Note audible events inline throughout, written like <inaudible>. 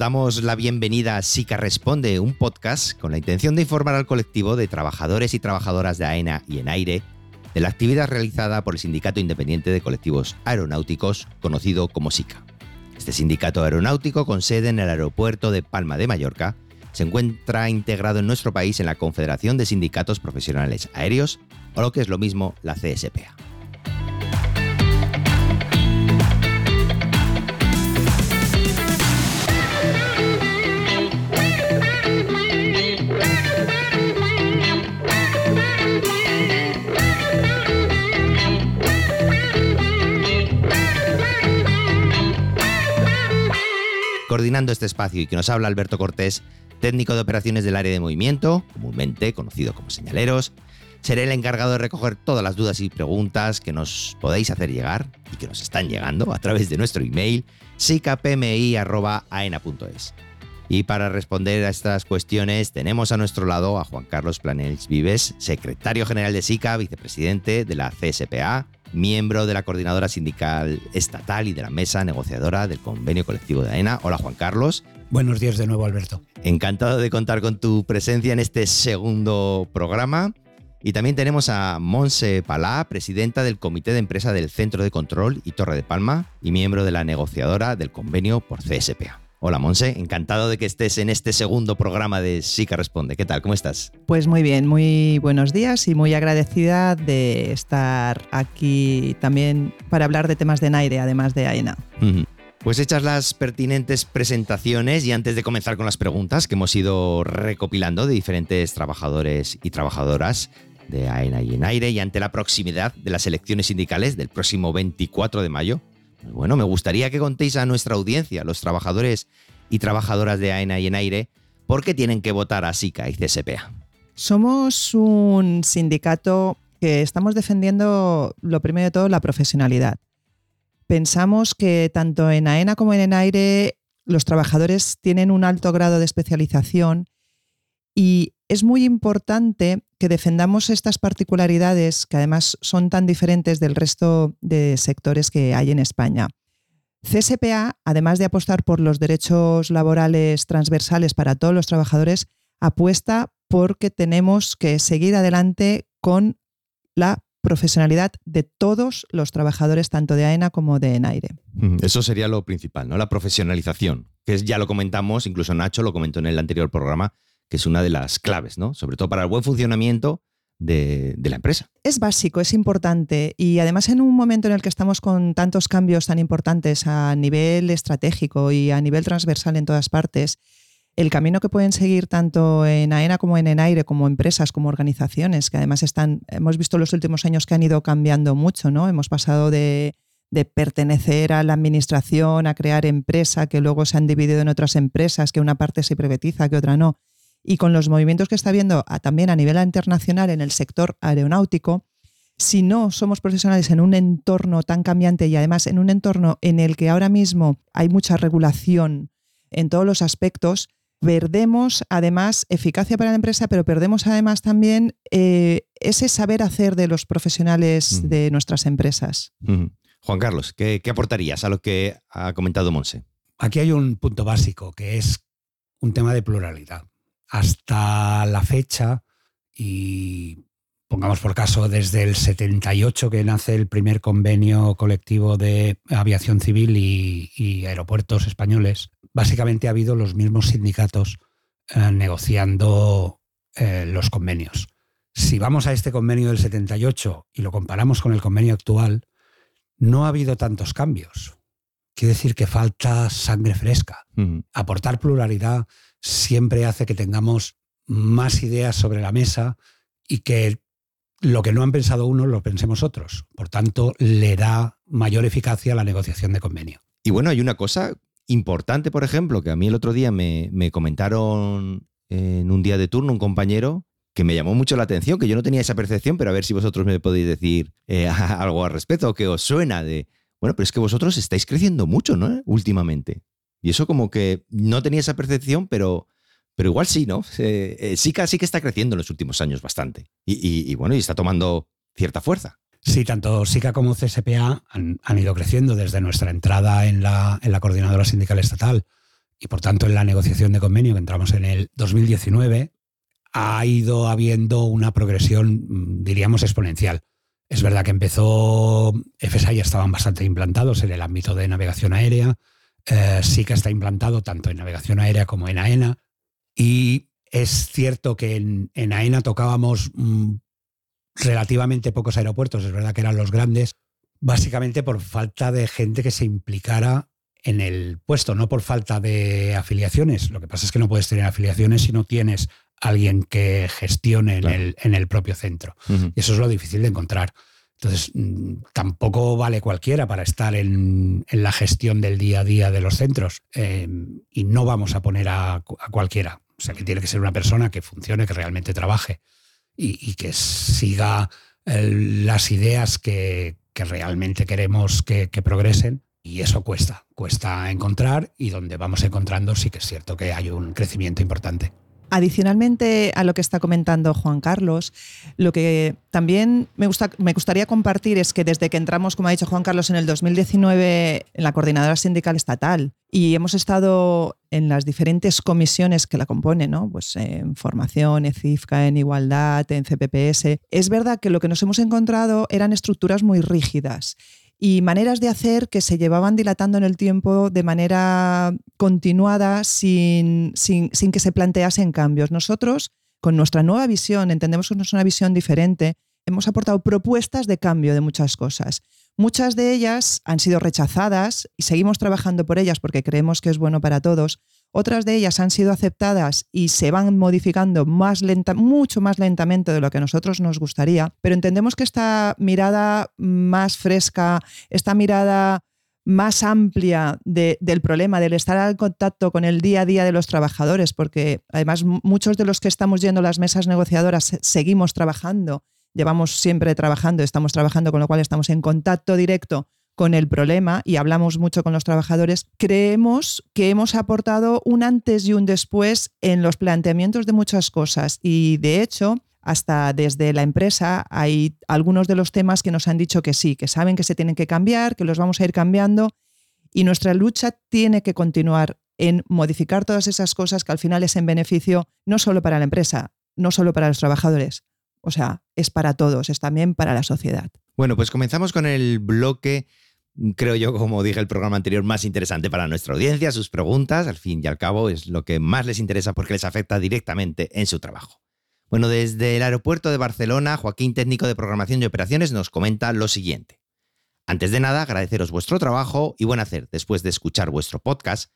Damos la bienvenida a SICA Responde, un podcast con la intención de informar al colectivo de trabajadores y trabajadoras de AENA y en aire de la actividad realizada por el Sindicato Independiente de Colectivos Aeronáuticos, conocido como SICA. Este sindicato aeronáutico, con sede en el aeropuerto de Palma de Mallorca, se encuentra integrado en nuestro país en la Confederación de Sindicatos Profesionales Aéreos, o lo que es lo mismo, la CSPA. Coordinando este espacio y que nos habla Alberto Cortés, técnico de operaciones del área de movimiento, comúnmente conocido como señaleros. Seré el encargado de recoger todas las dudas y preguntas que nos podéis hacer llegar y que nos están llegando a través de nuestro email sicapmi.aena.es. Y para responder a estas cuestiones tenemos a nuestro lado a Juan Carlos Planels Vives, secretario general de SICA, vicepresidente de la CSPA, miembro de la coordinadora sindical estatal y de la mesa negociadora del convenio colectivo de AENA. Hola Juan Carlos. Buenos días de nuevo Alberto. Encantado de contar con tu presencia en este segundo programa. Y también tenemos a Monse Palá, presidenta del Comité de Empresa del Centro de Control y Torre de Palma y miembro de la negociadora del convenio por CSPA. Hola Monse, encantado de que estés en este segundo programa de SICA Responde. ¿Qué tal? ¿Cómo estás? Pues muy bien, muy buenos días y muy agradecida de estar aquí también para hablar de temas de Naire, además de AENA. Pues hechas las pertinentes presentaciones y antes de comenzar con las preguntas que hemos ido recopilando de diferentes trabajadores y trabajadoras de AENA y en aire y ante la proximidad de las elecciones sindicales del próximo 24 de mayo, bueno, me gustaría que contéis a nuestra audiencia, los trabajadores y trabajadoras de AENA y en aire, por qué tienen que votar a SICA y CSPA. Somos un sindicato que estamos defendiendo, lo primero de todo, la profesionalidad. Pensamos que tanto en AENA como en aire los trabajadores tienen un alto grado de especialización y es muy importante que defendamos estas particularidades que además son tan diferentes del resto de sectores que hay en España. CSPA, además de apostar por los derechos laborales transversales para todos los trabajadores, apuesta porque tenemos que seguir adelante con la profesionalidad de todos los trabajadores, tanto de AENA como de ENAIRE. Eso sería lo principal, ¿no? La profesionalización, que ya lo comentamos, incluso Nacho lo comentó en el anterior programa, que es una de las claves, ¿no? Sobre todo para el buen funcionamiento de, la empresa. Es básico, es importante y además en un momento en el que estamos con tantos cambios tan importantes a nivel estratégico y a nivel transversal en todas partes, el camino que pueden seguir tanto en AENA como en ENAIRE, como empresas, como organizaciones, que además están, hemos visto los últimos años que han ido cambiando mucho, ¿no? Hemos pasado de, de pertenecer a la administración, a crear empresa, que luego se han dividido en otras empresas, que una parte se privatiza, que otra no y con los movimientos que está habiendo también a nivel internacional en el sector aeronáutico, si no somos profesionales en un entorno tan cambiante y además en un entorno en el que ahora mismo hay mucha regulación en todos los aspectos, perdemos además eficacia para la empresa, pero perdemos además también eh, ese saber hacer de los profesionales de nuestras empresas. Juan Carlos, ¿qué, ¿qué aportarías a lo que ha comentado Monse? Aquí hay un punto básico, que es un tema de pluralidad hasta la fecha, y pongamos por caso desde el 78 que nace el primer convenio colectivo de aviación civil y, aeropuertos españoles, básicamente ha habido los mismos sindicatos eh, negociando eh, los convenios. Si vamos a este convenio del 78 y lo comparamos con el convenio actual, no ha habido tantos cambios. Quiere decir que falta sangre fresca. Aportar pluralidad siempre hace que tengamos más ideas sobre la mesa y que lo que no han pensado unos lo pensemos otros. Por tanto, le da mayor eficacia a la negociación de convenio. Y bueno, hay una cosa importante, por ejemplo, que a mí el otro día me, comentaron en un día de turno un compañero que me llamó mucho la atención, que yo no tenía esa percepción, pero a ver si vosotros me podéis decir eh, <laughs> algo al respecto, que os suena de, bueno, pero es que vosotros estáis creciendo mucho, ¿no? Últimamente. Y eso como que no tenía esa percepción, pero, pero igual sí, ¿no? Eh, sí, que, que está creciendo en los últimos años bastante. Y, bueno, y está tomando cierta fuerza. Sí, tanto SICA como CSPA han, ido creciendo desde nuestra entrada en la, en la coordinadora sindical estatal, y por tanto en la negociación de convenio que entramos en el 2019 ha ido habiendo una progresión, mm, diríamos, exponencial. Es verdad que empezó, FSA ya estaban bastante implantados en el ámbito de navegación aérea, eh, sí que está implantado tanto en navegación aérea como en AENA, y es cierto que en, AENA tocábamos mm, relativamente pocos aeropuertos, es verdad que eran los grandes, básicamente por falta de gente que se implicara en el puesto, no por falta de afiliaciones. Lo que pasa es que no puedes tener afiliaciones si no tienes alguien que gestione en, el, propio centro. Y eso es lo difícil de encontrar. Entonces, mm, tampoco vale cualquiera para estar en, la gestión del día a día de los centros. Em, y no vamos a poner a, cualquiera. O sea, que tiene que ser una persona que funcione, que realmente trabaje y, que siga las ideas que, realmente queremos que progresen y eso cuesta, cuesta encontrar y donde vamos encontrando sí que es cierto que hay un crecimiento importante. Adicionalmente a lo que está comentando Juan Carlos, lo que también me, gusta, me gustaría compartir es que desde que entramos, como ha dicho Juan Carlos, en el 2019 en la Coordinadora Sindical Estatal y hemos estado en las diferentes comisiones que la componen, ¿no? pues en formación, en CIFCA, en igualdad, en CPPS, es verdad que lo que nos hemos encontrado eran estructuras muy rígidas y maneras de hacer que se llevaban dilatando en el tiempo de manera continuada sin, sin, sin, que se planteasen cambios. Nosotros, con nuestra nueva visión, entendemos que es una visión diferente, hemos aportado propuestas de cambio de muchas cosas. Muchas de ellas han sido rechazadas y seguimos trabajando por ellas porque creemos que es bueno para todos. Otras de ellas han sido aceptadas y se van modificando mucho más lentamente de lo que a nosotros nos gustaría, pero entendemos que esta mirada más fresca, esta mirada más amplia del problema, del estar en contacto con el día a día de los trabajadores, porque además muchos de los que estamos yendo a las mesas negociadoras seguimos trabajando, llevamos siempre trabajando, estamos trabajando, con lo cual estamos en contacto directo con el problema y hablamos mucho con los trabajadores, creemos que hemos aportado un antes y un después en los planteamientos de muchas cosas. Y de hecho hasta desde la empresa hay algunos de los temas que nos han dicho que sí, que saben que se tienen que cambiar, que los vamos a ir cambiando. Y nuestra lucha tiene que continuar en modificar todas esas cosas que al final es en beneficio no solo para la empresa, no solo para los trabajadores, o sea, es para todos, es también para la sociedad. Bueno, pues comenzamos con el bloque creo yo, como dije el programa anterior, más interesante para nuestra audiencia, sus preguntas, al fin y al cabo, es lo que más les interesa porque les afecta directamente en su trabajo. Bueno, desde el aeropuerto de Barcelona, Joaquín, técnico de programación y operaciones, nos comenta lo siguiente. Antes de nada, agradeceros vuestro trabajo y buen hacer. Después de escuchar vuestro podcast,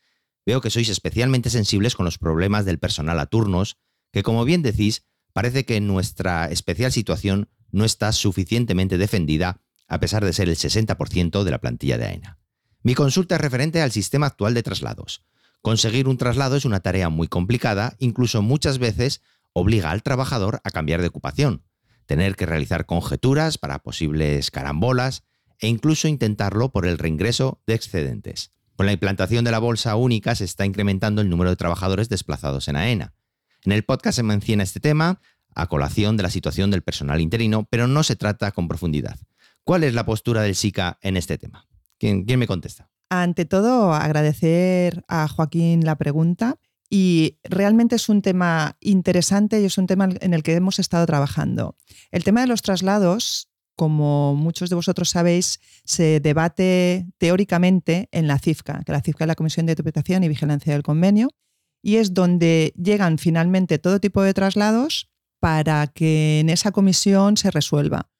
veo que sois especialmente sensibles con los problemas del personal a turnos, que como bien decís, parece que nuestra especial situación no está suficientemente defendida a pesar de ser el 60% de la plantilla de AENA. Mi consulta es referente al sistema actual de traslados. Conseguir un traslado es una tarea muy complicada, incluso muchas veces obliga al trabajador a cambiar de ocupación, tener que realizar conjeturas para posibles carambolas e incluso intentarlo por el reingreso de excedentes. Con la implantación de la bolsa única se está incrementando el número de trabajadores desplazados en AENA. En el podcast se menciona este tema a colación de la situación del personal interino, pero no se trata con profundidad. ¿Cuál es la postura del SICA en este tema? ¿Quién, me contesta? Ante todo, agradecer a Joaquín la pregunta. Y realmente es un tema interesante y es un tema en el que hemos estado trabajando. El tema de los traslados, como muchos de vosotros sabéis, se debate teóricamente en la CIFCA, que la CIFCA es la Comisión de Interpretación y Vigilancia del Convenio, y es donde llegan finalmente todo tipo de traslados para que en esa comisión se resuelva.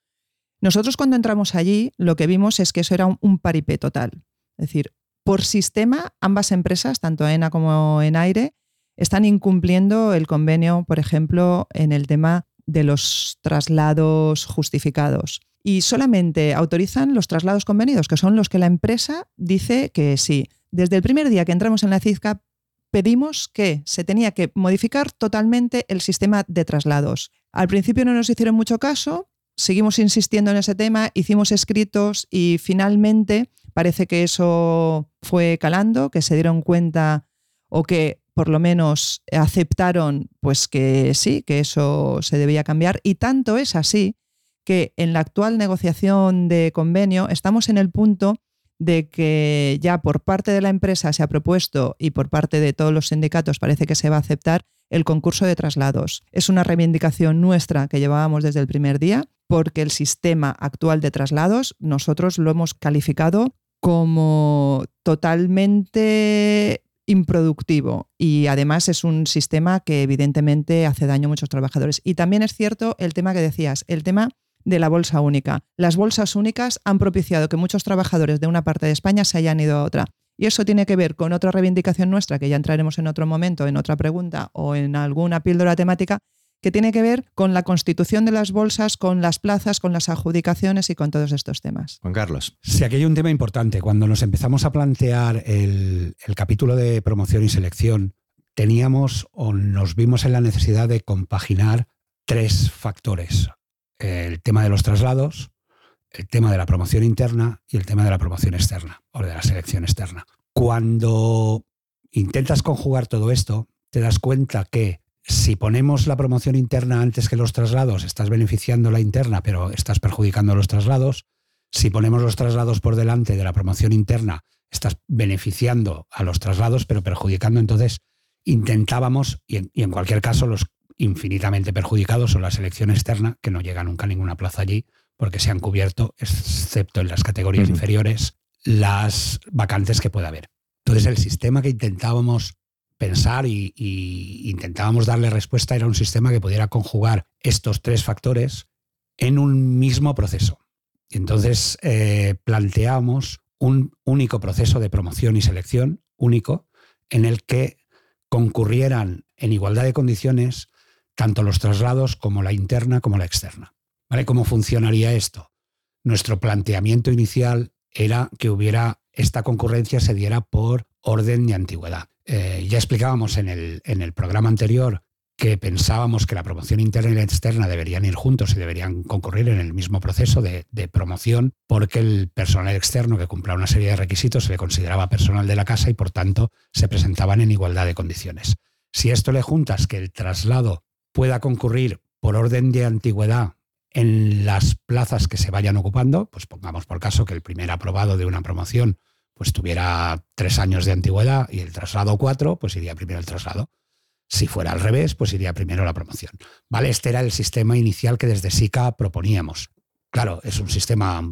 Nosotros cuando entramos allí lo que vimos es que eso era un, paripé total. Es decir, por sistema, ambas empresas, tanto AENA como en aire, están incumpliendo el convenio, por ejemplo, en el tema de los traslados justificados. Y solamente autorizan los traslados convenidos, que son los que la empresa dice que sí. Desde el primer día que entramos en la CISCA, pedimos que se tenía que modificar totalmente el sistema de traslados. Al principio no nos hicieron mucho caso, seguimos insistiendo en ese tema, hicimos escritos y finalmente parece que eso fue calando, que se dieron cuenta o que por lo menos aceptaron pues que sí, que eso se debía cambiar. Y tanto es así que en la actual negociación de convenio estamos en el punto de que ya por parte de la empresa se ha propuesto y por parte de todos los sindicatos parece que se va a aceptar el concurso de traslados. Es una reivindicación nuestra que llevábamos desde el primer día porque el sistema actual de traslados nosotros lo hemos calificado como totalmente improductivo y además es un sistema que evidentemente hace daño a muchos trabajadores. Y también es cierto el tema que decías, el tema de la bolsa única. Las bolsas únicas han propiciado que muchos trabajadores de una parte de España se hayan ido a otra. Y eso tiene que ver con otra reivindicación nuestra, que ya entraremos en otro momento, en otra pregunta o en alguna píldora temática, que tiene que ver con la constitución de las bolsas, con las plazas, con las adjudicaciones y con todos estos temas. Juan Carlos. Sí, aquí hay un tema importante. Cuando nos empezamos a plantear el, el capítulo de promoción y selección, teníamos o nos vimos en la necesidad de compaginar tres factores el tema de los traslados, el tema de la promoción interna y el tema de la promoción externa o de la selección externa. Cuando intentas conjugar todo esto, te das cuenta que si ponemos la promoción interna antes que los traslados, estás beneficiando la interna, pero estás perjudicando los traslados. Si ponemos los traslados por delante de la promoción interna, estás beneficiando a los traslados, pero perjudicando. Entonces, intentábamos, y en, y en cualquier caso, los infinitamente perjudicados son la selección externa, que no llega nunca a ninguna plaza allí, porque se han cubierto, excepto en las categorías inferiores, las vacantes que pueda haber. Entonces, el sistema que intentábamos pensar y, y, intentábamos darle respuesta era un sistema que pudiera conjugar estos tres factores en un mismo proceso. Entonces eh, planteamos un único proceso de promoción y selección, único, en el que concurrieran en igualdad de condiciones tanto los traslados como la interna como la externa. ¿Vale? ¿Cómo funcionaría esto? Nuestro planteamiento inicial era que hubiera esta concurrencia se diera por orden de antigüedad. Eh, ya explicábamos en el, en el programa anterior que pensábamos que la promoción interna y la externa deberían ir juntos y deberían concurrir en el mismo proceso de, de, promoción, porque el personal externo que cumpla una serie de requisitos se le consideraba personal de la casa y por tanto se presentaban en igualdad de condiciones. Si esto le juntas que el traslado pueda concurrir por orden de antigüedad en las plazas que se vayan ocupando, pues pongamos por caso que el primer aprobado de una promoción pues tuviera tres años de antigüedad y el traslado cuatro, pues iría primero el traslado. Si fuera al revés, pues iría primero la promoción. ¿Vale? Este era el sistema inicial que desde SICA proponíamos. Claro, es un sistema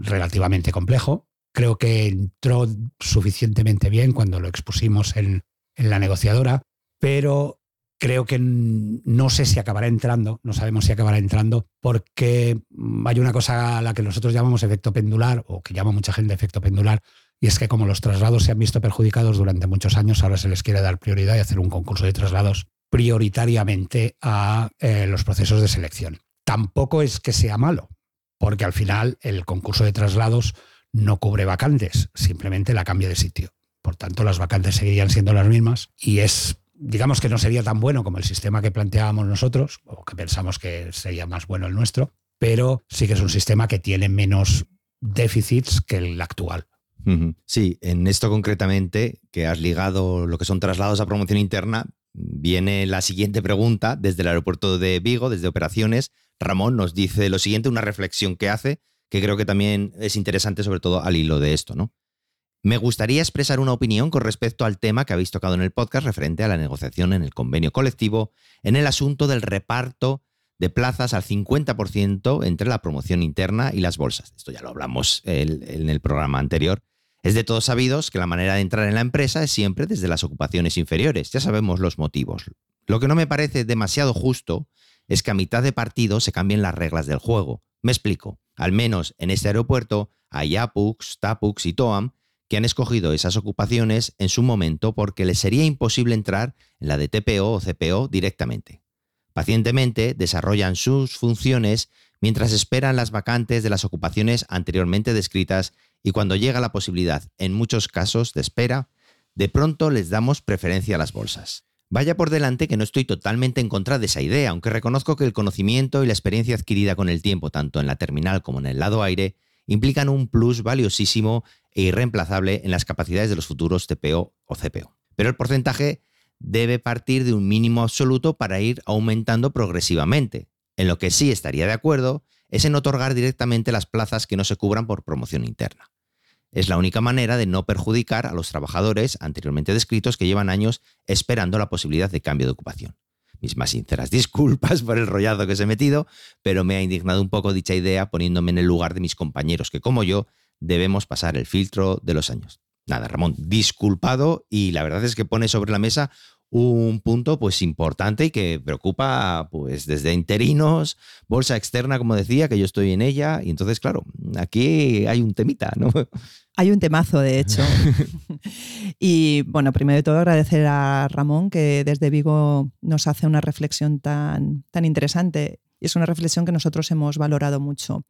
relativamente complejo. Creo que entró suficientemente bien cuando lo expusimos en, en la negociadora, pero creo que no sé si acabará entrando, no sabemos si acabará entrando, porque hay una cosa a la que nosotros llamamos efecto pendular, o que llama mucha gente efecto pendular, y es que como los traslados se han visto perjudicados durante muchos años, ahora se les quiere dar prioridad y hacer un concurso de traslados prioritariamente a eh, los procesos de selección. Tampoco es que sea malo, porque al final el concurso de traslados no cubre vacantes, simplemente la cambia de sitio. Por tanto, las vacantes seguirían siendo las mismas y es digamos que no sería tan bueno como el sistema que planteábamos nosotros, o que pensamos que sería más bueno el nuestro, pero sí que es un sistema que tiene menos déficits que el actual. Sí, en esto concretamente, que has ligado lo que son traslados a promoción interna, viene la siguiente pregunta desde el aeropuerto de Vigo, desde operaciones. Ramón nos dice lo siguiente, una reflexión que hace, que creo que también es interesante, sobre todo al hilo de esto, ¿no? Me gustaría expresar una opinión con respecto al tema que habéis tocado en el podcast referente a la negociación en el convenio colectivo en el asunto del reparto de plazas al 50% entre la promoción interna y las bolsas. Esto ya lo hablamos en el programa anterior. Es de todos sabidos que la manera de entrar en la empresa es siempre desde las ocupaciones inferiores. Ya sabemos los motivos. Lo que no me parece demasiado justo es que a mitad de partido se cambien las reglas del juego. Me explico. Al menos en este aeropuerto hay APUX, TAPUX y TOAM que han escogido esas ocupaciones en su momento porque les sería imposible entrar en la de TPO o CPO directamente. Pacientemente desarrollan sus funciones mientras esperan las vacantes de las ocupaciones anteriormente descritas y cuando llega la posibilidad, en muchos casos de espera, de pronto les damos preferencia a las bolsas. Vaya por delante que no estoy totalmente en contra de esa idea, aunque reconozco que el conocimiento y la experiencia adquirida con el tiempo, tanto en la terminal como en el lado aire, implican un plus valiosísimo e irreemplazable en las capacidades de los futuros TPO o CPO. Pero el porcentaje debe partir de un mínimo absoluto para ir aumentando progresivamente. En lo que sí estaría de acuerdo es en otorgar directamente las plazas que no se cubran por promoción interna. Es la única manera de no perjudicar a los trabajadores anteriormente descritos que llevan años esperando la posibilidad de cambio de ocupación. Mis más sinceras disculpas por el rollazo que os he metido, pero me ha indignado un poco dicha idea poniéndome en el lugar de mis compañeros que, como yo, debemos pasar el filtro de los años. Nada, Ramón, disculpado y la verdad es que pone sobre la mesa un punto pues importante y que preocupa pues desde interinos, bolsa externa, como decía, que yo estoy en ella, y entonces, claro, aquí hay un temita, ¿no? <laughs> Hay un temazo, de hecho. <laughs> y bueno, primero de todo agradecer a Ramón que desde Vigo nos hace una reflexión tan, tan interesante. Y es una reflexión que nosotros hemos valorado mucho.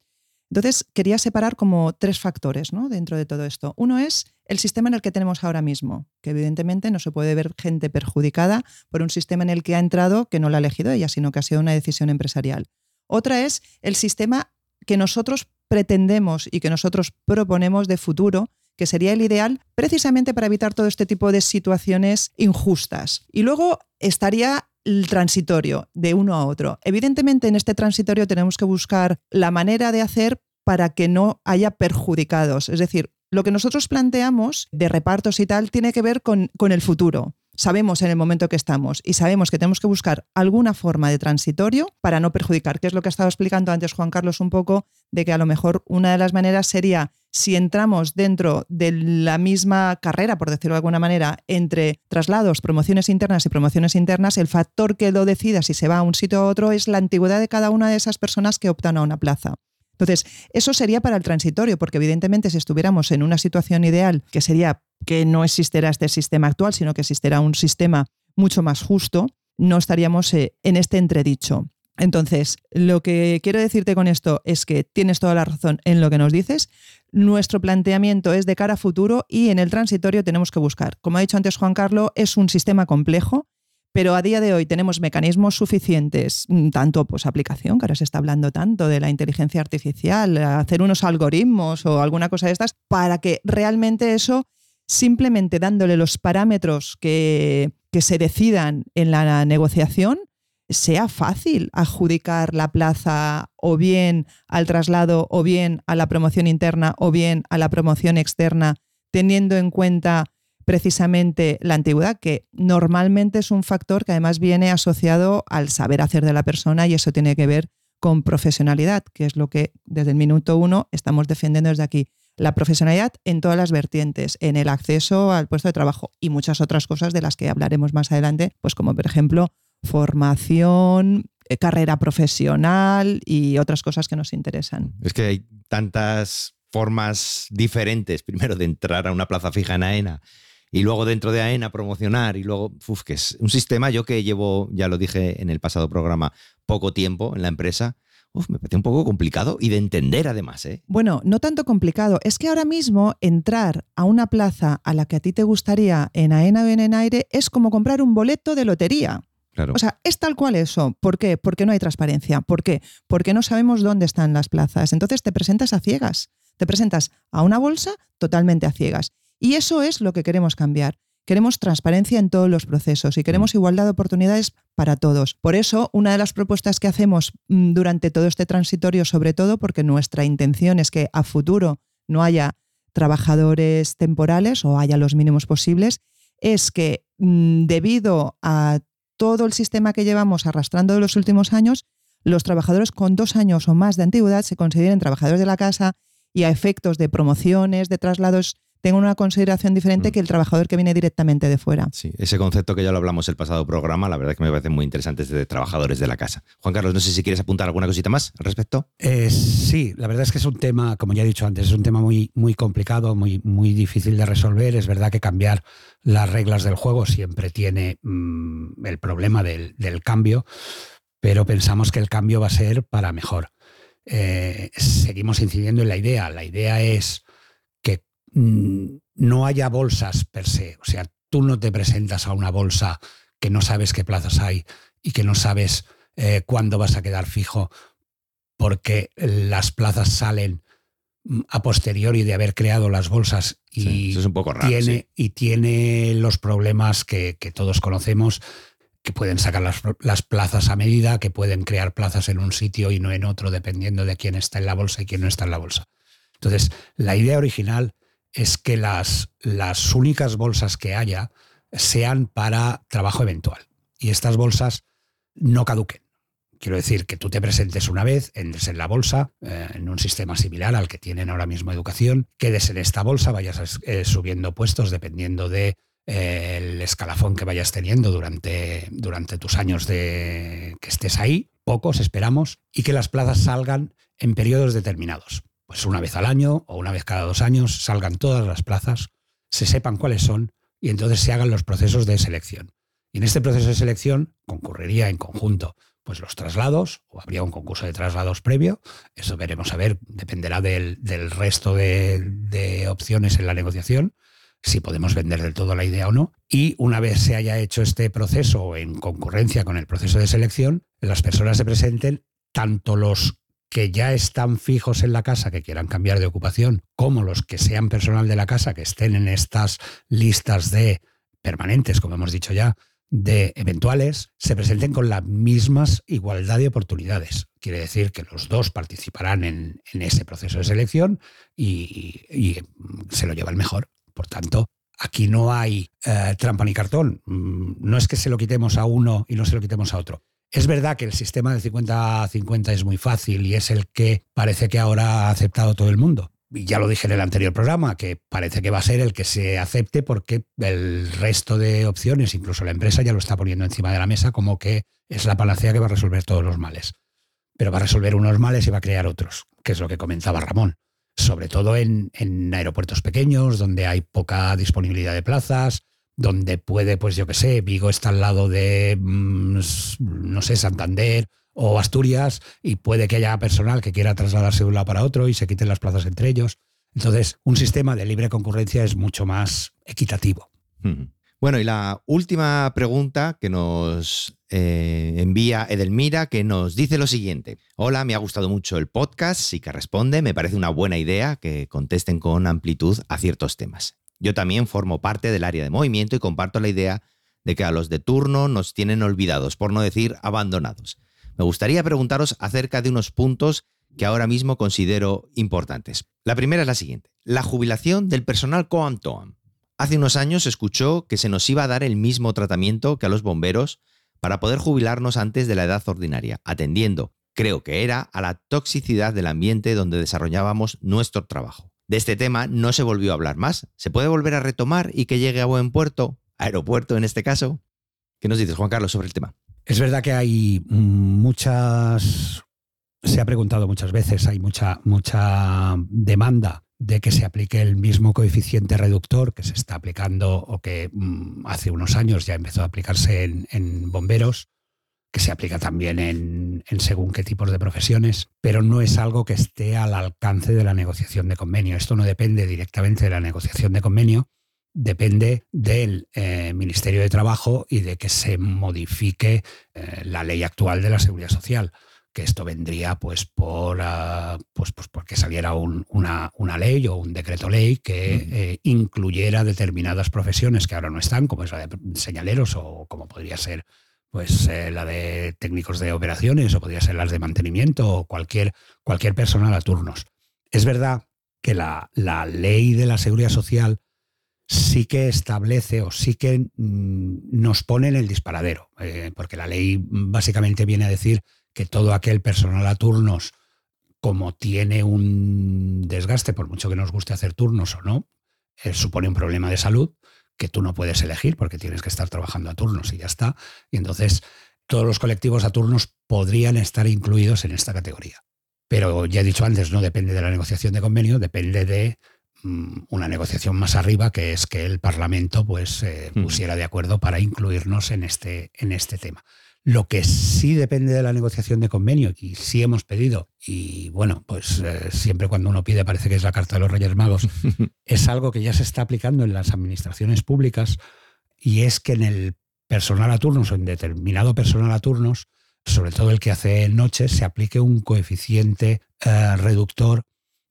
Entonces, quería separar como tres factores ¿no? dentro de todo esto. Uno es el sistema en el que tenemos ahora mismo, que evidentemente no se puede ver gente perjudicada por un sistema en el que ha entrado que no la ha elegido ella, sino que ha sido una decisión empresarial. Otra es el sistema que nosotros pretendemos y que nosotros proponemos de futuro, que sería el ideal precisamente para evitar todo este tipo de situaciones injustas. Y luego estaría el transitorio de uno a otro. Evidentemente en este transitorio tenemos que buscar la manera de hacer para que no haya perjudicados. Es decir, lo que nosotros planteamos de repartos y tal tiene que ver con, con el futuro sabemos en el momento que estamos y sabemos que tenemos que buscar alguna forma de transitorio para no perjudicar, que es lo que ha estado explicando antes Juan Carlos un poco, de que a lo mejor una de las maneras sería si entramos dentro de la misma carrera, por decirlo de alguna manera, entre traslados, promociones internas y promociones internas, el factor que lo decida si se va a un sitio u otro es la antigüedad de cada una de esas personas que optan a una plaza. Entonces, eso sería para el transitorio, porque evidentemente si estuviéramos en una situación ideal, que sería que no existiera este sistema actual, sino que existiera un sistema mucho más justo, no estaríamos eh, en este entredicho. Entonces, lo que quiero decirte con esto es que tienes toda la razón en lo que nos dices. Nuestro planteamiento es de cara a futuro y en el transitorio tenemos que buscar. Como ha dicho antes Juan Carlos, es un sistema complejo, pero a día de hoy tenemos mecanismos suficientes, mm, tanto pues aplicación, que ahora se está hablando tanto de la inteligencia artificial, hacer unos algoritmos o alguna cosa de estas, para que realmente eso, simplemente dándole los parámetros que, que se decidan en la negociación, sea fácil adjudicar la plaza o bien al traslado o bien a la promoción interna o bien a la promoción externa, teniendo en cuenta precisamente la antigüedad, que normalmente es un factor que además viene asociado al saber hacer de la persona y eso tiene que ver con profesionalidad, que es lo que desde el minuto uno estamos defendiendo desde aquí. La profesionalidad en todas las vertientes, en el acceso al puesto de trabajo y muchas otras cosas de las que hablaremos más adelante, pues como por ejemplo formación, eh, carrera profesional y otras cosas que nos interesan. Es que hay tantas formas diferentes, primero de entrar a una plaza fija en AENA y luego dentro de AENA promocionar y luego, uf, que es un sistema, yo que llevo, ya lo dije en el pasado programa, poco tiempo en la empresa, Uf, me parece un poco complicado y de entender además. ¿eh? Bueno, no tanto complicado. Es que ahora mismo entrar a una plaza a la que a ti te gustaría en AENA o en aire es como comprar un boleto de lotería. O sea, es tal cual eso. ¿Por qué? Porque no hay transparencia. ¿Por qué? Porque no sabemos dónde están las plazas. Entonces te presentas a ciegas. Te presentas a una bolsa totalmente a ciegas. Y eso es lo que queremos cambiar. Queremos transparencia en todos los procesos y queremos mm. igualdad de oportunidades para todos. Por eso, una de las propuestas que hacemos mm, durante todo este transitorio, sobre todo porque nuestra intención es que a futuro no haya trabajadores temporales o haya los mínimos posibles, es que mm, debido a todo el sistema que llevamos arrastrando de los últimos años, los trabajadores con dos años o más de antigüedad se consideren trabajadores de la casa y a efectos de promociones, de traslados, tengan una consideración diferente mm. que el trabajador que viene directamente de fuera. Sí, ese concepto que ya lo hablamos el pasado programa, la verdad es que me parece muy interesante de trabajadores de la casa. Juan Carlos, no sé si quieres apuntar alguna cosita más al respecto. Eh, sí, la verdad es que es un tema, como ya he dicho antes, es un tema muy, muy complicado, muy, muy difícil de resolver. Es verdad que cambiar las reglas del juego siempre tiene mm, el problema del, cambio, pero pensamos que el cambio va a ser para mejor. Eh, seguimos incidiendo en la idea. La idea es no haya bolsas per se. O sea, tú no te presentas a una bolsa que no sabes qué plazas hay y que no sabes eh, cuándo vas a quedar fijo porque las plazas salen mm, a posteriori de haber creado las bolsas y, es un poco raro, tiene, y tiene los problemas que, todos conocemos, que pueden sacar las, las, plazas a medida, que pueden crear plazas en un sitio y no en otro, dependiendo de quién está en la bolsa y quién no está en la bolsa. Entonces, la idea original es que las, las únicas bolsas que haya sean para trabajo eventual y estas bolsas no caduquen. Quiero decir que tú te presentes una vez, entres en la bolsa, eh, en un sistema similar al que tienen ahora mismo educación, quedes en esta bolsa, vayas eh, subiendo puestos dependiendo de eh, el escalafón que vayas teniendo durante, durante tus años de que estés ahí, pocos esperamos, y que las plazas salgan en periodos determinados. Pues una vez al año o una vez cada dos años salgan todas las plazas, se sepan cuáles son y entonces se hagan los procesos de selección. Y en este proceso de selección concurriría en conjunto pues los traslados, o habría un concurso de traslados previo, eso veremos a ver, dependerá del, resto de, opciones en la negociación, si podemos vender del todo la idea o no. Y una vez se haya hecho este proceso en concurrencia con el proceso de selección, las personas se presenten, tanto los que ya están fijos en la casa, que quieran cambiar de ocupación, como los que sean personal de la casa, que estén en estas listas de permanentes, como hemos dicho ya, de eventuales se presenten con la misma igualdad de oportunidades. Quiere decir que los dos participarán en, ese proceso de selección y, se lo lleva el mejor. Por tanto, aquí no hay eh, trampa ni cartón. Mm, no es que se lo quitemos a uno y no se lo quitemos a otro. Es verdad que el sistema de 50-50 es muy fácil y es el que parece que ahora ha aceptado todo el mundo y ya lo dije en el anterior programa, que parece que va a ser el que se acepte porque el resto de opciones, incluso la empresa ya lo está poniendo encima de la mesa como que es la panacea que va a resolver todos los males. Pero va a resolver unos males y va a crear otros, que es lo que comentaba Ramón. Sobre todo en, aeropuertos pequeños, donde hay poca disponibilidad de plazas, donde puede, pues yo qué sé, Vigo está al lado de, mm, no sé, Santander o Asturias y puede que haya personal que quiera trasladarse de un lado para otro y se quiten las plazas entre ellos. Entonces, un sistema de libre concurrencia es mucho más equitativo. Bueno, y la última pregunta que nos eh, envía Edelmira, que nos dice lo siguiente. Hola, me ha gustado mucho el podcast, sí que responde, me parece una buena idea que contesten con amplitud a ciertos temas. Yo también formo parte del área de movimiento y comparto la idea de que a los de turno nos tienen olvidados, por no decir abandonados me gustaría preguntaros acerca de unos puntos que ahora mismo considero importantes. La primera es la siguiente. La jubilación del personal Coam Hace unos años se escuchó que se nos iba a dar el mismo tratamiento que a los bomberos para poder jubilarnos antes de la edad ordinaria, atendiendo, creo que era, a la toxicidad del ambiente donde desarrollábamos nuestro trabajo. De este tema no se volvió a hablar más. ¿Se puede volver a retomar y que llegue a buen puerto? Aeropuerto en este caso. ¿Qué nos dices, Juan Carlos, sobre el tema? Es verdad que hay muchas, se ha preguntado muchas veces, hay mucha, mucha demanda de que se aplique el mismo coeficiente reductor que se está aplicando o que mm, hace unos años ya empezó a aplicarse en, bomberos, que se aplica también en, en, según qué tipos de profesiones, pero no es algo que esté al alcance de la negociación de convenio. Esto no depende directamente de la negociación de convenio, depende del eh, Ministerio de Trabajo y de que se modifique eh, la ley actual de la Seguridad Social que esto vendría pues por ah, pues, pues, porque saliera una, ley o un decreto ley que eh, incluyera determinadas profesiones que ahora no están, como es la de señaleros o como podría ser pues la de técnicos de operaciones o podría ser las de mantenimiento o cualquier, cualquier personal a turnos. Es verdad que la, la ley de la seguridad social sí que establece o sí que mm, nos pone en el disparadero, eh, porque la ley básicamente viene a decir que todo aquel personal a turnos, como tiene un desgaste, por mucho que nos guste hacer turnos o no, eh, supone un problema de salud que tú no puedes elegir porque tienes que estar trabajando a turnos y ya está. Y entonces todos los colectivos a turnos podrían estar incluidos en esta categoría. Pero ya he dicho antes, no depende de la negociación de convenio, depende de Mm, una negociación más arriba, que es que el Parlamento pues, eh, pusiera de acuerdo para incluirnos en este, en este tema. Lo que sí depende de la negociación de convenio, y sí hemos pedido, y bueno, pues eh, siempre cuando uno pide parece que es la Carta de los Reyes Magos, <laughs> es algo que ya se está aplicando en las administraciones públicas, y es que en el personal a turnos o en determinado personal a turnos, sobre todo el que hace noches, se aplique un coeficiente eh, reductor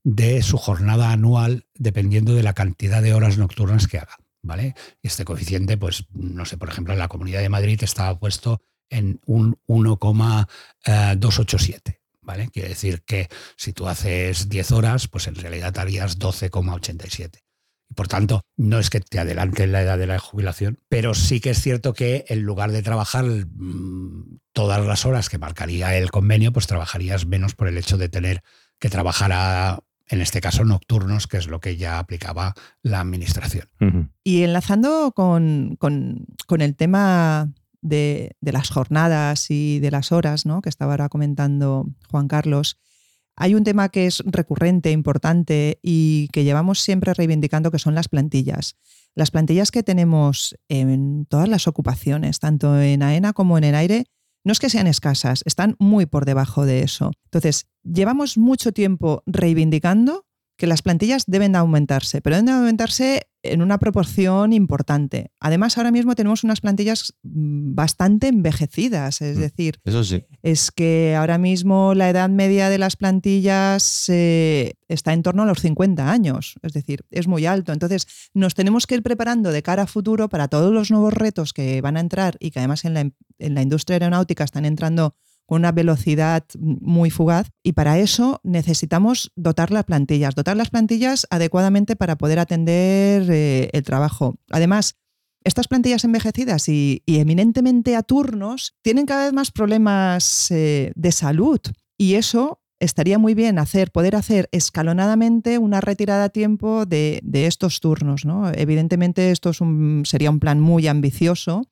de su jornada anual dependiendo de la cantidad de horas nocturnas que haga. ¿vale? Este coeficiente, pues, no sé, por ejemplo, en la Comunidad de Madrid estaba puesto en un 1,287. ¿Vale? Quiere decir que si tú haces 10 horas, pues en realidad harías 12,87. Y por tanto, no es que te adelante la edad de la jubilación, pero sí que es cierto que en lugar de trabajar mm, todas las horas que marcaría el convenio, pues trabajarías menos por el hecho de tener que trabajar a, en este caso nocturnos, que es lo que ya aplicaba la administración. Y enlazando con, el tema de, las jornadas y de las horas, ¿no? que estaba ahora comentando Juan Carlos, hay un tema que es recurrente, importante y que llevamos siempre reivindicando, que son las plantillas. Las plantillas que tenemos en todas las ocupaciones, tanto en AENA como en el aire, no es que sean escasas, están muy por debajo de eso. Entonces, llevamos mucho tiempo reivindicando que las plantillas deben de aumentarse, pero deben de aumentarse en una proporción importante. Además, ahora mismo tenemos unas plantillas mm, bastante envejecidas, es mm, decir, Eso sí. es que ahora mismo la edad media de las plantillas eh, está en torno a los 50 años, es decir, es muy alto. Entonces, nos tenemos que ir preparando de cara a futuro para todos los nuevos retos que van a entrar y que además en la, en la industria aeronáutica están entrando con una velocidad muy fugaz y para eso necesitamos dotar las plantillas, dotar las plantillas adecuadamente para poder atender eh, el trabajo. Además, estas plantillas envejecidas y, eminentemente a turnos tienen cada vez más problemas eh, de salud y eso estaría muy bien hacer, poder hacer escalonadamente una retirada a tiempo de, estos turnos. ¿no? Evidentemente esto es sería un plan muy ambicioso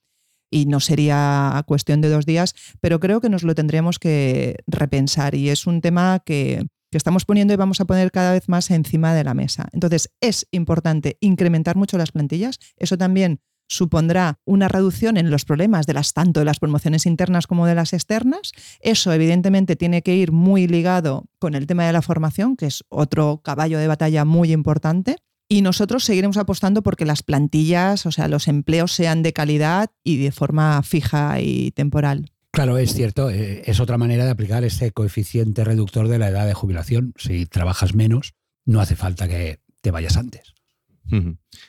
y no sería cuestión de dos días, pero creo que nos lo tendríamos que repensar y es un tema que, estamos poniendo y vamos a poner cada vez más encima de la mesa. Entonces, es importante incrementar mucho las plantillas. Eso también supondrá una reducción en los problemas de las tanto de las promociones internas como de las externas. Eso evidentemente tiene que ir muy ligado con el tema de la formación, que es otro caballo de batalla muy importante. Y nosotros seguiremos apostando porque las plantillas, o sea, los empleos sean de calidad y de forma fija y temporal. Claro, es cierto, eh, es otra manera de aplicar ese coeficiente reductor de la edad de jubilación. Si trabajas menos, no hace falta que te vayas antes.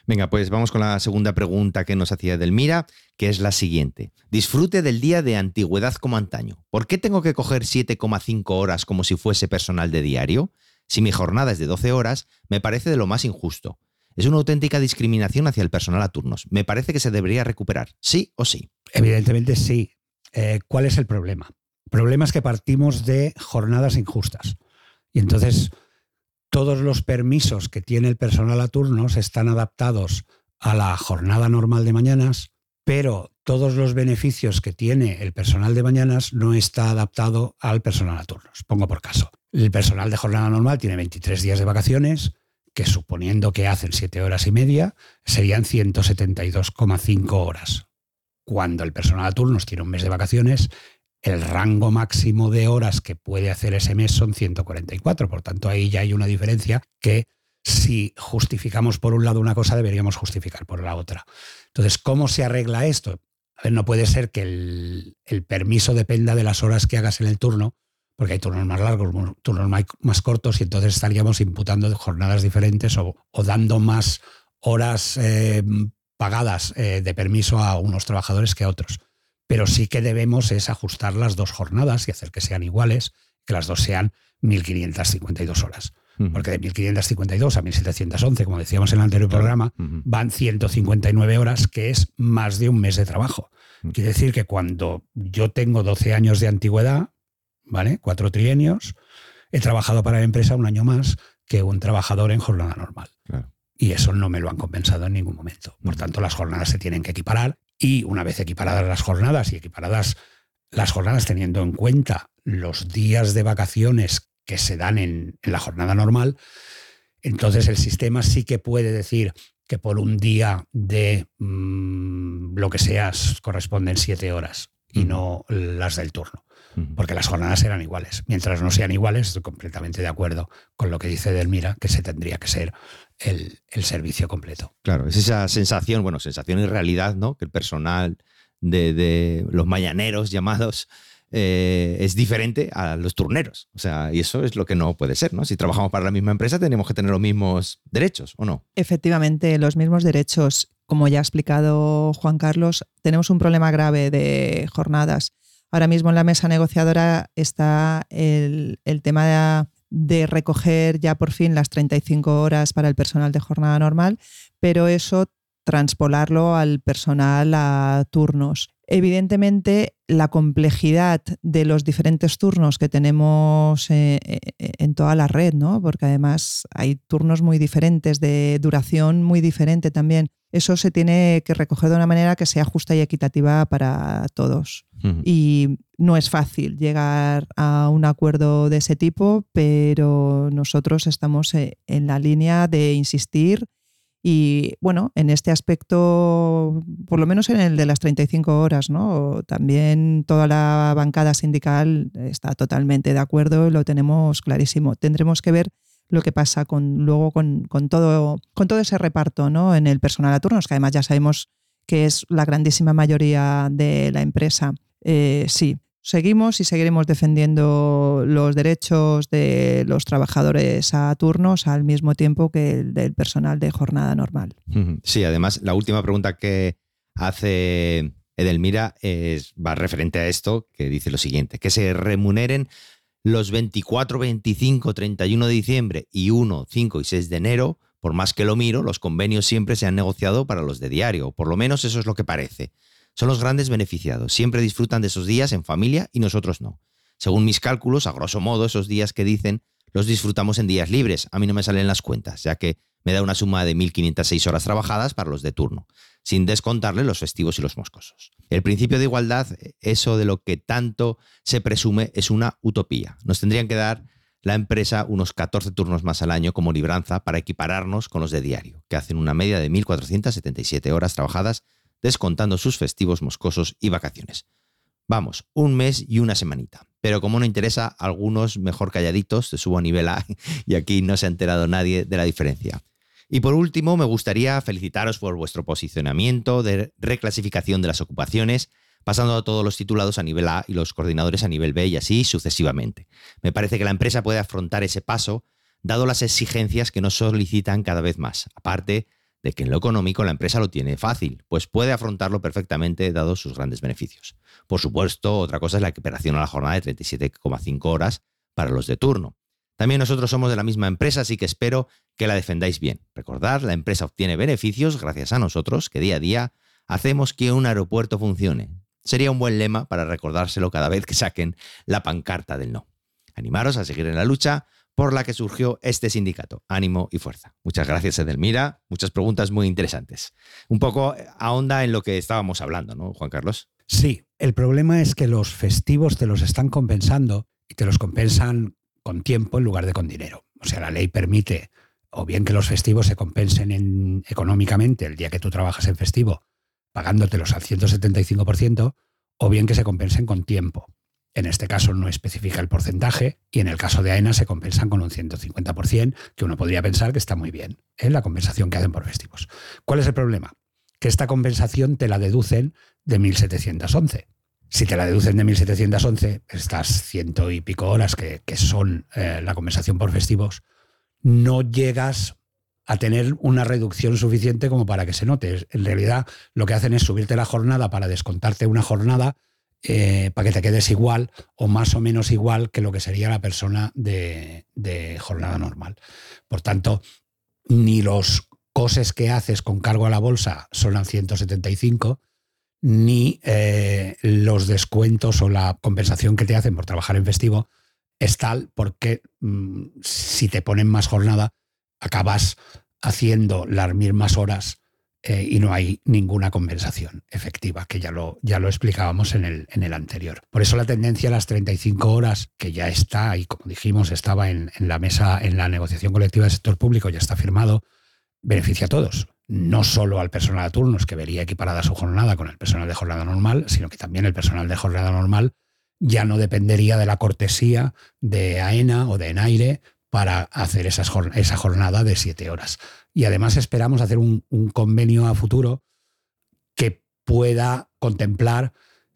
Venga, pues vamos con la segunda pregunta que nos hacía Delmira, que es la siguiente. Disfrute del día de antigüedad como antaño. ¿Por qué tengo que coger 7,5 horas como si fuese personal de diario? Si mi jornada es de 12 horas, me parece de lo más injusto. Es una auténtica discriminación hacia el personal a turnos. Me parece que se debería recuperar, sí o sí. Evidentemente sí. Eh, ¿Cuál es el problema? El problema es que partimos de jornadas injustas. Y entonces todos los permisos que tiene el personal a turnos están adaptados a la jornada normal de mañanas, pero todos los beneficios que tiene el personal de mañanas no está adaptado al personal a turnos. Pongo por caso. El personal de jornada normal tiene 23 días de vacaciones, que suponiendo que hacen 7 horas y media, serían 172,5 horas. Cuando el personal a turnos tiene un mes de vacaciones, el rango máximo de horas que puede hacer ese mes son 144. Por tanto, ahí ya hay una diferencia que si justificamos por un lado una cosa, deberíamos justificar por la otra. Entonces, ¿cómo se arregla esto? A ver, no puede ser que el, el permiso dependa de las horas que hagas en el turno, porque hay turnos más largos, turnos más, cortos, y entonces estaríamos imputando jornadas diferentes o, dando más horas eh, pagadas eh, de permiso a unos trabajadores que a otros. Pero sí que debemos es ajustar las dos jornadas y hacer que sean iguales, que las dos sean 1.552 horas. Porque de 1.552 a 1.711, como decíamos en el anterior programa, van 159 horas, que es más de un mes de trabajo. Quiere decir que cuando yo tengo 12 años de antigüedad, ¿vale? Cuatro trienios. He trabajado para la empresa un año más que un trabajador en jornada normal. Y eso no me lo han compensado en ningún momento. Por tanto, las jornadas se tienen que equiparar y una vez equiparadas las jornadas y equiparadas las jornadas teniendo en cuenta los días de vacaciones que se dan en, la jornada normal, entonces el sistema sí que puede decir que por un día de mm, lo que seas corresponden siete horas y no las del turno porque las jornadas eran iguales. Mientras no sean iguales, estoy completamente de acuerdo con lo que dice Delmira, que se tendría que ser el, servicio completo. Claro, es esa sensación, bueno, sensación y realidad, ¿no? Que el personal de, los mañaneros llamados eh, es diferente a los turneros. O sea, y eso es lo que no puede ser, ¿no? Si trabajamos para la misma empresa, tenemos que tener los mismos derechos, ¿o no? Efectivamente, los mismos derechos. Como ya ha explicado Juan Carlos, tenemos un problema grave de jornadas Ahora mismo en la mesa negociadora está el, tema de recoger ya por fin las 35 horas para el personal de jornada normal, pero eso transpolarlo al personal a turnos. Evidentemente, la complejidad de los diferentes turnos que tenemos eh, eh, en toda la red, ¿no? porque además hay turnos muy diferentes, de duración muy diferente también. Eso se tiene que recoger de una manera que sea justa y equitativa para todos. Y no es fácil llegar a un acuerdo de ese tipo, pero nosotros estamos eh, en la línea de insistir y bueno, en este aspecto, por lo menos en el de las 35 horas, ¿no? También toda la bancada sindical está totalmente de acuerdo lo tenemos clarísimo. Tendremos que ver lo que pasa con, luego con, todo, con todo ese reparto ¿no? en el personal a turnos, que además ya sabemos que es la grandísima mayoría de la empresa. Eh, sí, seguimos y seguiremos defendiendo los derechos de los trabajadores a turnos al mismo tiempo que el del personal de jornada normal. Sí, además, la última pregunta que hace Edelmira es, va referente a esto, que dice lo siguiente, que se remuneren los 24, 25, 31 de diciembre y 1, 5 y 6 de enero, por más que lo miro, los convenios siempre se han negociado para los de diario, por lo menos eso es lo que parece son los grandes beneficiados. Siempre disfrutan de esos días en familia y nosotros no. Según mis cálculos, a grosso modo, esos días que dicen los disfrutamos en días libres. A mí no me salen las cuentas, ya que me da una suma de 1.506 horas trabajadas para los de turno, sin descontarle los festivos y los moscosos. El principio de igualdad, eso de lo que tanto se presume, es una utopía. Nos tendrían que dar la empresa unos 14 turnos más al año como libranza para equipararnos con los de diario, que hacen una media de 1.477 horas trabajadas descontando sus festivos moscosos y vacaciones. Vamos, un mes y una semanita. Pero como no interesa, algunos mejor calladitos, se subo a nivel A <laughs> y aquí no se ha enterado nadie de la diferencia. Y por último, me gustaría felicitaros por vuestro posicionamiento de reclasificación de las ocupaciones, pasando a todos los titulados a nivel A y los coordinadores a nivel B y así sucesivamente. Me parece que la empresa puede afrontar ese paso, dado las exigencias que nos solicitan cada vez más. Aparte, de que en lo económico la empresa lo tiene fácil, pues puede afrontarlo perfectamente dado sus grandes beneficios. Por supuesto, otra cosa es la equiparación a la jornada de 37,5 horas para los de turno. También nosotros somos de la misma empresa, así que espero que la defendáis bien. Recordad, la empresa obtiene beneficios gracias a nosotros, que día a día hacemos que un aeropuerto funcione. Sería un buen lema para recordárselo cada vez que saquen la pancarta del no. Animaros a seguir en la lucha, por la que surgió este sindicato. Ánimo y fuerza. Muchas gracias, Edelmira. Muchas preguntas muy interesantes. Un poco ahonda en lo que estábamos hablando, ¿no, Juan Carlos? Sí, el problema es que los festivos te los están compensando y te los compensan con tiempo en lugar de con dinero. O sea, la ley permite o bien que los festivos se compensen económicamente el día que tú trabajas en festivo, pagándotelos al 175%, o bien que se compensen con tiempo. En este caso no especifica el porcentaje y en el caso de AENA se compensan con un 150%, que uno podría pensar que está muy bien, en ¿eh? la compensación que hacen por festivos. ¿Cuál es el problema? Que esta compensación te la deducen de 1711. Si te la deducen de 1711, estas ciento y pico horas que, son eh, la compensación por festivos, no llegas a tener una reducción suficiente como para que se note. En realidad, lo que hacen es subirte la jornada para descontarte una jornada eh, para que te quedes igual o más o menos igual que lo que sería la persona de, jornada normal. Por tanto, ni los costes que haces con cargo a la bolsa son al 175, ni eh, los descuentos o la compensación que te hacen por trabajar en festivo es tal porque mm, si te ponen más jornada, acabas haciendo las mismas horas eh, y no hay ninguna compensación efectiva, que ya lo, ya lo explicábamos en el, en el anterior. Por eso la tendencia a las 35 horas, que ya está, y como dijimos, estaba en, la mesa, en la negociación colectiva del sector público, ya está firmado, beneficia a todos. No solo al personal de turnos, que vería equiparada su jornada con el personal de jornada normal, sino que también el personal de jornada normal ya no dependería de la cortesía de AENA o de ENAIRE para hacer esa jornada de siete horas. Y además esperamos hacer un, convenio a futuro que pueda contemplar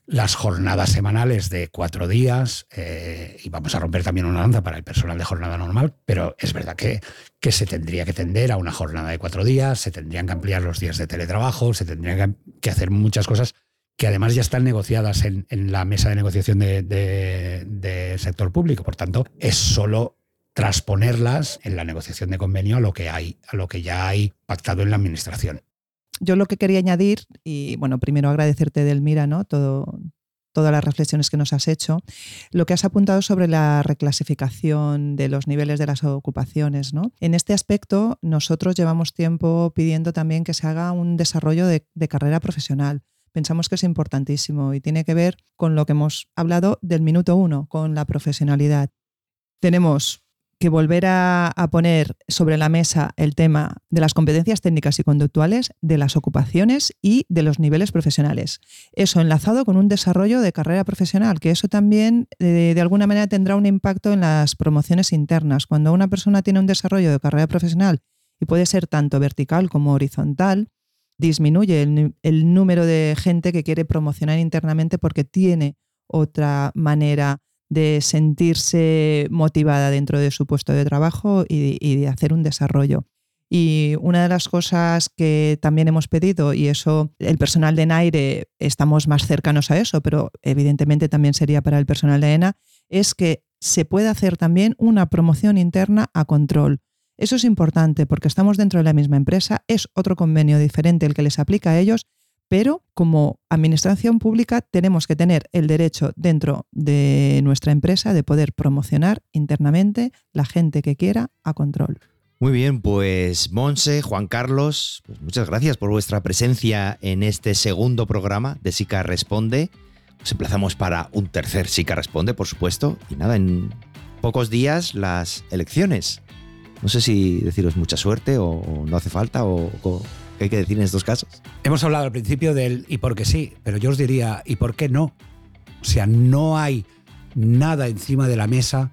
las jornadas semanales de cuatro días eh, y vamos a romper también una lanza para el personal de jornada normal, pero es verdad que, que, se tendría que tender a una jornada de cuatro días, se tendrían que ampliar los días de teletrabajo, se tendrían que hacer muchas cosas que además ya están negociadas en, la mesa de negociación del de, sector público. Por tanto, es solo transponerlas en la negociación de convenio a lo que hay, a lo que ya hay pactado en la administración. Yo lo que quería añadir, y bueno, primero agradecerte, Delmira, ¿no? Todas las reflexiones que nos has hecho, lo que has apuntado sobre la reclasificación de los niveles de las ocupaciones. ¿no? En este aspecto, nosotros llevamos tiempo pidiendo también que se haga un desarrollo de, de carrera profesional. Pensamos que es importantísimo y tiene que ver con lo que hemos hablado del minuto uno, con la profesionalidad. Tenemos que volver a, poner sobre la mesa el tema de las competencias técnicas y conductuales, de las ocupaciones y de los niveles profesionales. Eso enlazado con un desarrollo de carrera profesional, que eso también de, de alguna manera tendrá un impacto en las promociones internas. Cuando una persona tiene un desarrollo de carrera profesional y puede ser tanto vertical como horizontal, disminuye el, el número de gente que quiere promocionar internamente porque tiene otra manera de sentirse motivada dentro de su puesto de trabajo y, de hacer un desarrollo. Y una de las cosas que también hemos pedido, y eso el personal de NAIRE estamos más cercanos a eso, pero evidentemente también sería para el personal de ENA, es que se pueda hacer también una promoción interna a control. Eso es importante porque estamos dentro de la misma empresa, es otro convenio diferente el que les aplica a ellos pero como administración pública tenemos que tener el derecho dentro de nuestra empresa de poder promocionar internamente la gente que quiera a control. Muy bien, pues Monse, Juan Carlos, pues muchas gracias por vuestra presencia en este segundo programa de SICA Responde. Nos emplazamos para un tercer SICA Responde, por supuesto. Y nada, en pocos días las elecciones. No sé si deciros mucha suerte o, no hace falta o ¿Qué hay que decir en estos casos? Hemos hablado al principio del y por qué sí, pero yo os diría y por qué no. O sea, no hay nada encima de la mesa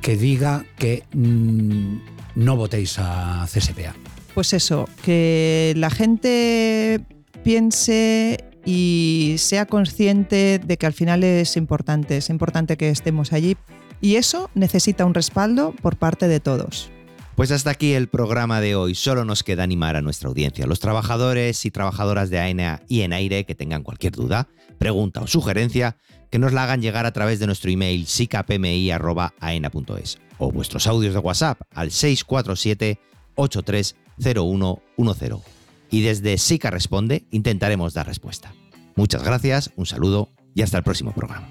que diga que mm, no votéis a CSPA. Pues eso, que la gente piense y sea consciente de que al final es importante, es importante que estemos allí y eso necesita un respaldo por parte de todos. Pues hasta aquí el programa de hoy. Solo nos queda animar a nuestra audiencia, los trabajadores y trabajadoras de AENA y en aire que tengan cualquier duda, pregunta o sugerencia, que nos la hagan llegar a través de nuestro email sicapmi.aena.es o vuestros audios de WhatsApp al 647 830110. Y desde Sica Responde intentaremos dar respuesta. Muchas gracias, un saludo y hasta el próximo programa.